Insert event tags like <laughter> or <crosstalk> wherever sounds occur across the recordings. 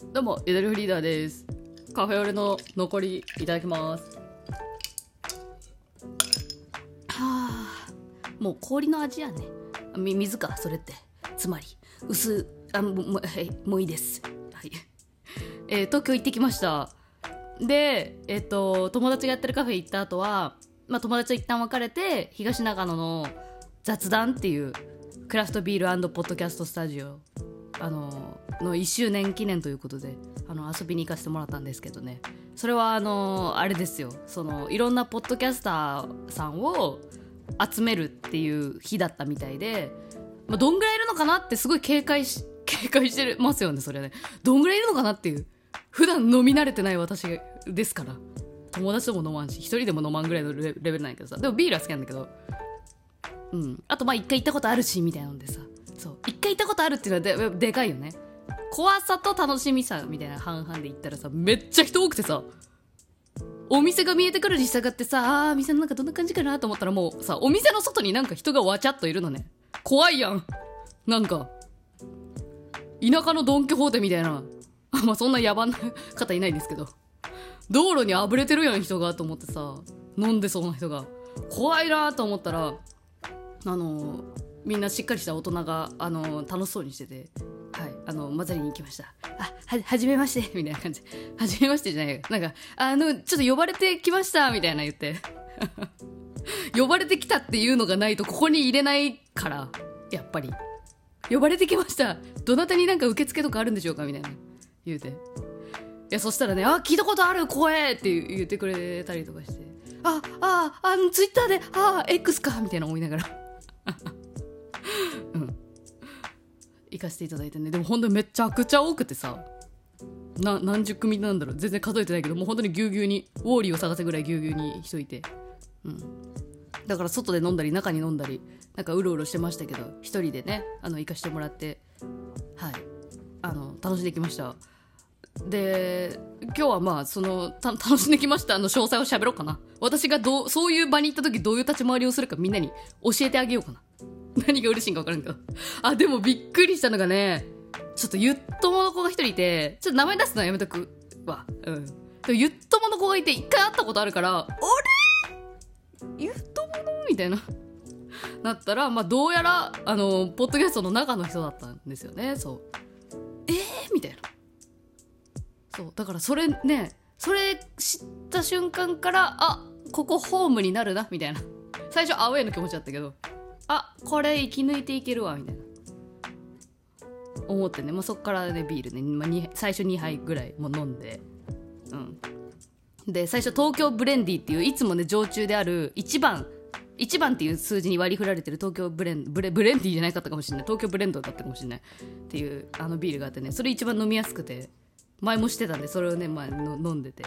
どうも、エデルフリーダーです。カフェオレの残りいただきます。はあ、もう氷の味やね。み水か、それって。つまり、薄、あ、もう、もうはい、もういいです。はい。<laughs> えー東京行ってきました。で、えっ、と、友達がやってるカフェ行った後は、まあ友達と一旦別れて、東長野の雑談っていうクラフトビールポッドキャストスタジオあのの1周年記念ということであの遊びに行かせてもらったんですけどね。それはあのあれですよ。そのいろんなポッドキャスターさんを集めるっていう日だったみたいで、まあ、どんぐらいいるのかなってすごい警戒し <laughs> 警戒してますよねそれね。どんぐらいいるのかなっていう。普段飲み慣れてない私ですから。友達とも飲まんし一人でも飲まんぐらいのレベルなんやけどさ。でもビールは好きなんだけど。うん、あとまあ一回行ったことあるしみたいなのでさ。そう。一回行ったことあるっていうのはででかいよね。怖さと楽しみさみたいな半々で行ったらさめっちゃ人多くてさお店が見えてくるに従ってさあー店の中どんな感じかなと思ったらもうさお店の外になんか人がわちゃっといるのね。怖いやん。なんか田舎のドン・キホーテみたいな。<laughs> まあそんな野蛮な方いないんですけど。道路にあぶれてるやん人がと思ってさ飲んでそうな人が。怖いなと思ったらあのみんなしっかりした大人があの楽しそうにしてて、はい、あの混ざりに行きました。あははじめまして <laughs> みたいな感じ。はじめましてじゃないなんかあのちょっと呼ばれてきましたみたいな言って。<laughs> 呼ばれてきたっていうのがないとここに入れないからやっぱり。呼ばれてきました。どなたになんか受付とかあるんでしょうかみたいな。言うて。いやそしたらね「あ聞いたことある声!」って言ってくれたりとかして「あああのツイッターであ X か」みたいな思いながら。うん。行かせていただいてね。でも本当にめちゃくちゃ多くてさ。な何十組なんだろう。全然数えてないけどもう本当にぎゅうぎゅうにウォーリーを探せぐらいぎゅうぎゅうに人いて。うん。だから外で飲んだり中に飲んだりなんかうろうろしてましたけど一人でねあの行かしてもらって。はい。あの楽しんできました。で今日はまあそのた楽しんできました。あの詳細を喋ろうかな。私がどうそういう場に行った時どういう立ち回りをするかみんなに教えてあげようかな。<laughs> 何が嬉しいんか分からんけど。あでもびっくりしたのがねちょっとゆっともの子が一人いてちょっと名前出すのはやめとくわ。うん。でもゆっともの子がいて一回会ったことあるから「あれ？ゆっともの?」みたいな。なったらまあどうやらあのポッドキャストの中の人だったんですよね。そう。えー？みたいな。そう。だからそれねそれ知った瞬間からあここホームになるなみたいな。最初アウェーの気持ちだったけど。あこれ生き抜いていけるわみたいな。思ってね、まあ、そっからねビールね、まあ、最初2杯ぐらいも飲んで。うん。で最初東京ブレンディっていういつもね常駐である1番1番っていう数字に割り振られてる東京ブレンブレブレンディじゃないかったかもしれない。東京ブレンドだったかもしれない。っていうあのビールがあってね。それ一番飲みやすくて前もしてたんでそれをね、まあ、飲んでて、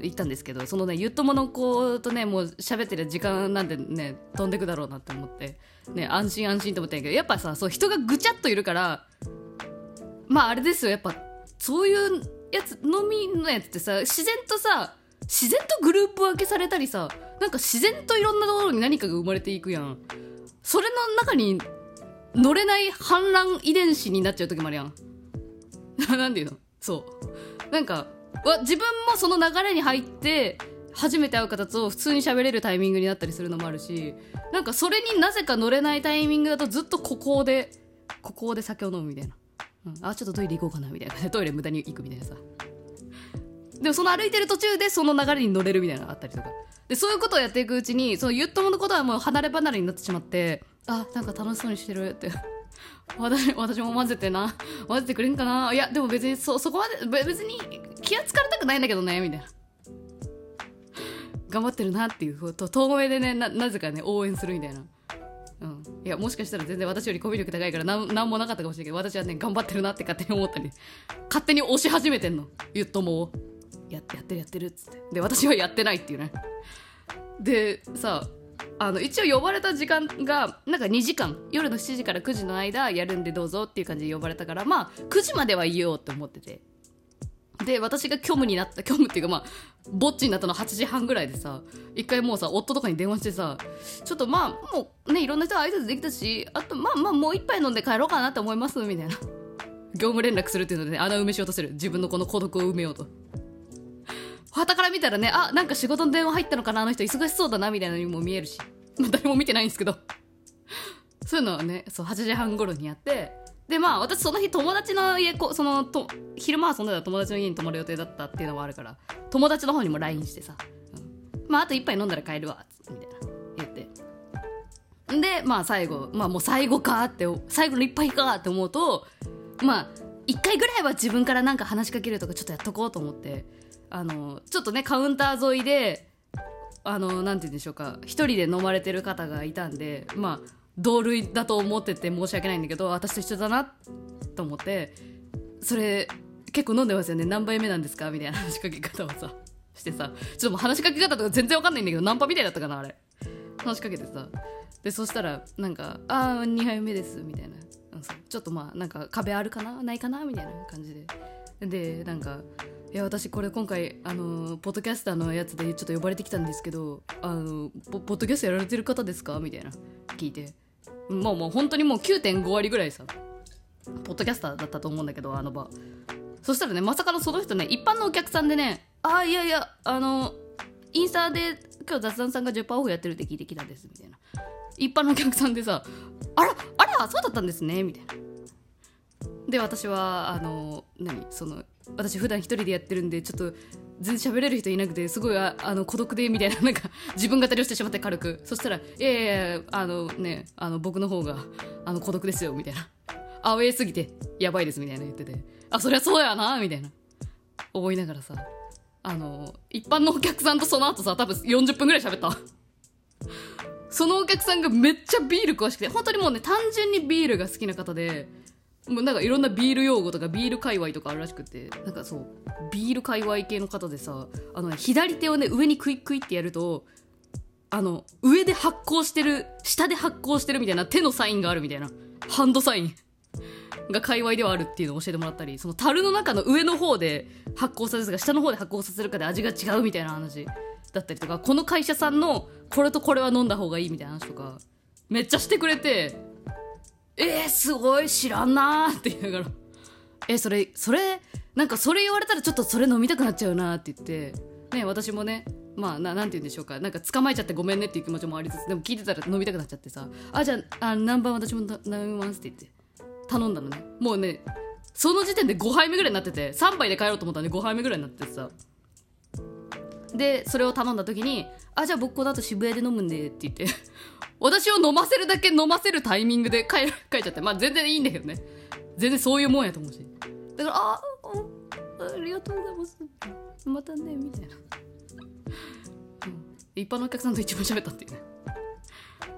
行ったんですけどそのねゆっともの子とねもう喋ってる時間なんでね飛んでくだろうなって思って。ね安心安心と思ったんけどやっぱさそう人がぐちゃっといるからまああれですよ。やっぱそういうやつ飲みのやつってさ自然とさ自然とグループ分けされたりさなんか自然といろんなところに何かが生まれていくやん。それの中に乗れない反乱遺伝子になっちゃう時もあるやん。<laughs> なんていうの？そう。なんか自分もその流れに入って初めて会う方と普通に喋れるタイミングになったりするのもあるしなんかそれになぜか乗れないタイミングだとずっとここでここで酒を飲むみたいな、うん、あちょっとトイレ行こうかなみたいな。<laughs> トイレ無駄に行くみたいなさ。でもその歩いてる途中でその流れに乗れるみたいなのがあったりとか。でそういうことをやっていくうちにそのゆっとものことはもう離れ離れになってしまってあなんか楽しそうにしてるって。<laughs> 私私も混ぜてな。混ぜてくれんかな。いやでも別にそそこまで別に気はつかれたくないんだけどねみたいな。頑張ってるなっていうと遠目でねなぜかね応援するみたいな。うん、いやもしかしたら全然私よりコミュ力高いからなんなんもなかったかもしれないけど私はね頑張ってるなって勝手に思ったり勝手に押し始めてんの。ゆっともをやってやってるやってるっつって。で私はやってないっていうね。でさあの一応呼ばれた時間がなんか2時間。夜の7時から9時の間やるんでどうぞっていう感じで呼ばれたからまあ9時まではいようって思ってて。で私が虚無になった虚無っていうかまあぼっちになったの8時半ぐらいでさ一回もうさ夫とかに電話してさちょっとまあもうねいろんな人挨拶できたしあとまあまあもう一杯飲んで帰ろうかなって思いますみたいな。業務連絡するっていうので、ね、穴埋めしようとする。自分のこの孤独を埋めようと。旗から見たらねあなんか仕事の電話入ったのかなあの人忙しそうだなみたいなのにも見えるし、まあ、誰も見てないんですけど。そういうのはねそう8時半頃にやってでまあ私その日友達の家こそのと昼間遊んでた友達の家に泊まる予定だったっていうのもあるから友達の方にも LINE してさ、うん、まああと一杯飲んだら帰るわみたいな言って。でまあ最後まあもう最後かって最後の一杯かって思うとまあ一回ぐらいは自分からなんか話しかけるとかちょっとやっとこうと思ってあのちょっとねカウンター沿いであのなんて言うんでしょうか一人で飲まれてる方がいたんでまあ同類だと思ってて申し訳ないんだけど私と一緒だなと思ってそれ結構飲んでますよね。何杯目なんですか？みたいな <laughs> 話しかけ方をさしてさ。ちょっともう話しかけ方とか全然わかんないんだけどナンパみたいだったかなあれ。話しかけてさ。でそしたらなんか「ああ2杯目です」みたいな。ちょっとまあなんか壁あるかな？ないかな？みたいな感じで。でなんか「いや私これ今回あのポッドキャスターのやつでちょっと呼ばれてきたんですけどあのポッドキャストやられてる方ですか?」みたいな。聞いて。もうもう本当にもう9.5割ぐらいさポッドキャスターだったと思うんだけどあの場。そしたらねまさかのその人ね一般のお客さんでね「ああいやいやあのインスタで今日雑談さんが10%オフやってるって聞いてきたんです」みたいな。一般のお客さんでさ「あらあらそうだったんですね」みたいな。で私はあの何？その私普段一人でやってるんでちょっと全然喋れる人いなくてすごいあの孤独でみたいななんか <laughs> 自分語りをしてしまって軽く。そしたら「いやいやいやあのねあの僕の方があの孤独ですよ」みたいな「アウェーすぎてやばいです」みたいな言ってて「あそりゃそうやな」みたいな。思いながらさあの一般のお客さんとその後さ多分40分ぐらい喋ったそのお客さんがめっちゃビール詳しくて本当にもうね単純にビールが好きな方でもうなんかいろんなビール用語とかビール界隈とかあるらしくてなんかそうビール界隈系の方でさあの、ね、左手をね上にクイックイってやるとあの上で発酵してる下で発酵してるみたいな手のサインがあるみたいなハンドサインが界隈ではあるっていうのを教えてもらったりその樽の中の上の方で発酵させるか下の方で発酵させるかで味が違うみたいな話だったりとかこの会社さんのこれとこれは飲んだ方がいいみたいな話とかめっちゃしてくれてえー、すごい知らんなって言いながら。えそれそれなんかそれ言われたらちょっとそれ飲みたくなっちゃうなって言って。ね私もねまあななんて言うんでしょうか。なんか捕まえちゃってごめんねっていう気持ちもありつつでも聞いてたら飲みたくなっちゃってさ。あじゃああ何番私も飲みますって言って。頼んだのね。もうねその時点で5杯目ぐらいになってて3杯で帰ろうと思ったんで5杯目ぐらいになっててさ。でそれを頼んだ時に「あじゃあ僕この後渋谷で飲むんで」って言って私を飲ませるだけ飲ませるタイミングで帰帰っちゃってまあ全然いいんだけどね。全然そういうもんやと思うし。だから「あありがとうございます。またね」みたいな、うん、一般のお客さんと一番喋ったっていうね。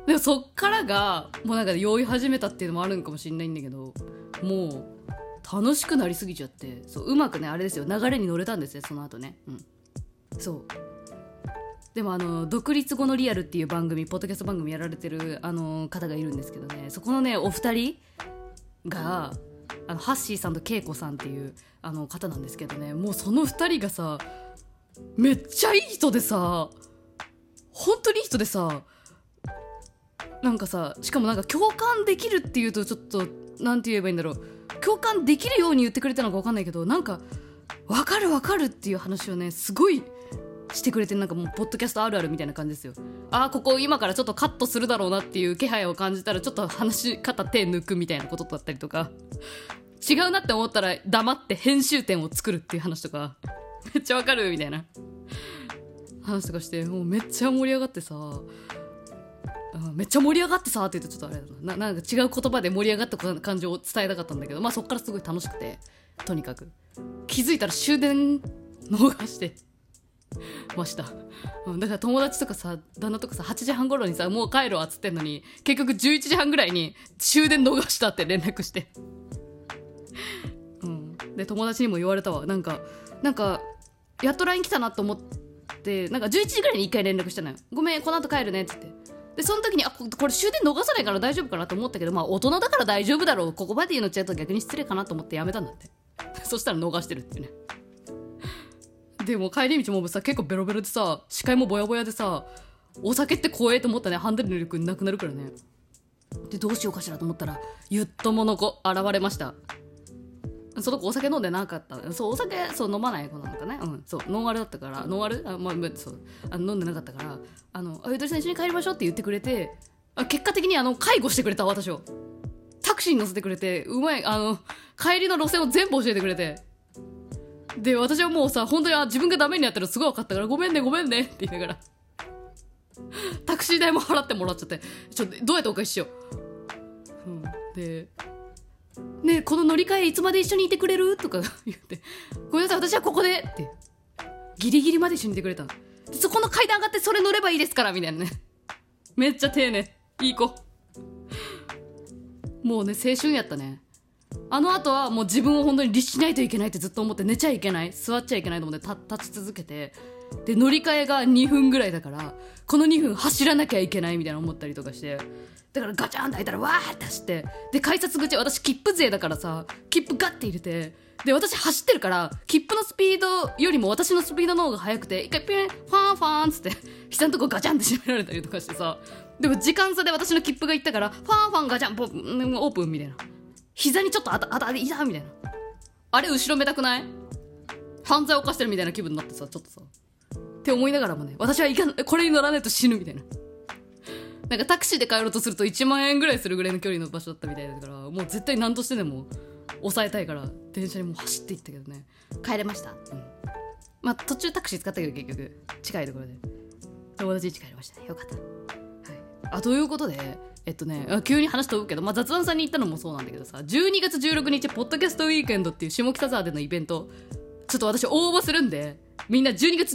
でもそっからがもうなんか酔い始めたっていうのもあるんかもしれないんだけどもう楽しくなりすぎちゃってそううまくねあれですよ。流れに乗れたんですよその後ね。うん。そう。でもあの独立後のリアルっていう番組ポッドキャスト番組やられてるあの方がいるんですけどね。そこのねお二人があのハッシーさんとケイコさんっていうあの方なんですけどね。もうその二人がさめっちゃいい人でさ本当にいい人でさなんかさしかもなんか共感できるっていうとちょっと何て言えばいいんだろう。共感できるように言ってくれたのか分かんないけどなんか分かる分かるっていう話をねすごいしてくれてなんかもうポッドキャストあるあるみたいな感じですよ。ああここ今からちょっとカットするだろうなっていう気配を感じたらちょっと話し方手抜くみたいなことだったりとか。違うなって思ったら黙って編集点を作るっていう話とか。<laughs> めっちゃわかるみたいな。話とかしてもうめっちゃ盛り上がってさ。めっちゃ盛り上がってさって言うとちょっとあれだな。なんか違う言葉で盛り上がった感情を伝えたかったんだけどまあそっからすごい楽しくてとにかく。気づいたら終電逃して。ました、うん、だから友達とかさ旦那とかさ8時半頃にさもう帰るわっつってんのに結局11時半ぐらいに終電逃したって連絡して。うん。で友達にも言われたわ。なんかなんかやっと LINE 来たなと思ってなんか11時ぐらいに1回連絡したのよ。ごめんこの後帰るねっつって。でその時にあこれ終電逃さないから大丈夫かなと思ったけどまあ大人だから大丈夫だろう。ここまで言うのちゃうと逆に失礼かなと思ってやめたんだって。<laughs> そしたら逃してるっていうね。でも帰り道もさ結構ベロベロでさ視界もぼやぼやでさお酒って怖えと思ったね。ハンドルの力なくなるからね。でどうしようかしらと思ったらゆっともの子現れました。その子お酒飲んでなかったそうお酒そう飲まない子なのかね。うんそうノンアルだったからノンアル？あ、まあ、そう。あの飲んでなかったから「あのあゆとりさん一緒に帰りましょう」って言ってくれてあ結果的にあの介護してくれた私を。タクシーに乗せてくれてうまいあの帰りの路線を全部教えてくれて。で私はもうさ本当にあ自分がダメになったらすごい分かったから「ごめんねごめんね」って言いながら。タクシー代も払ってもらっちゃって。ちょっとどうやってお返ししよう、うん、でねこの乗り換えいつまで一緒にいてくれる？とか <laughs> 言って。ごめんなさい私はここで。って。ギリギリまで一緒にいてくれたそこの階段上がってそれ乗ればいいですからみたいなね。めっちゃ丁寧。いい子。もうね青春やったね。あの後はもう自分を本当に律しないといけないってずっと思って寝ちゃいけない座っちゃいけないと思って立ち続けてで乗り換えが2分ぐらいだからこの2分走らなきゃいけないみたいな思ったりとかしてだからガチャンって開いたらわーって走ってで改札口私切符税だからさ切符ガッて入れてで私走ってるから切符のスピードよりも私のスピードの方が速くて一回ピュンファンファンっつって膝のとこガチャンって閉められたりとかしてさでも時間差で私の切符がいったからファンファンガチャンポオープンみたいな。膝にちょっとあたあたいたみたいな。あれ後ろめたくない？犯罪を犯してるみたいな気分になってさちょっとさ。って思いながらもね私はいかんこれに乗らないと死ぬみたいな。なんかタクシーで帰ろうとすると1万円ぐらいするぐらいの距離の場所だったみたいだからもう絶対何としてでも抑えたいから電車にもう走っていったけどね。帰れました、うん、まあ途中タクシー使ったけど結局近いところで。友達家帰りました。ねよかった、はい、あということでえっとね急に話飛ぶけど、まあ、雑談さんに行ったのもそうなんだけどさ12月16日ポッドキャストウィークエンドっていう下北沢でのイベントちょっと私応募するんでみんな12月16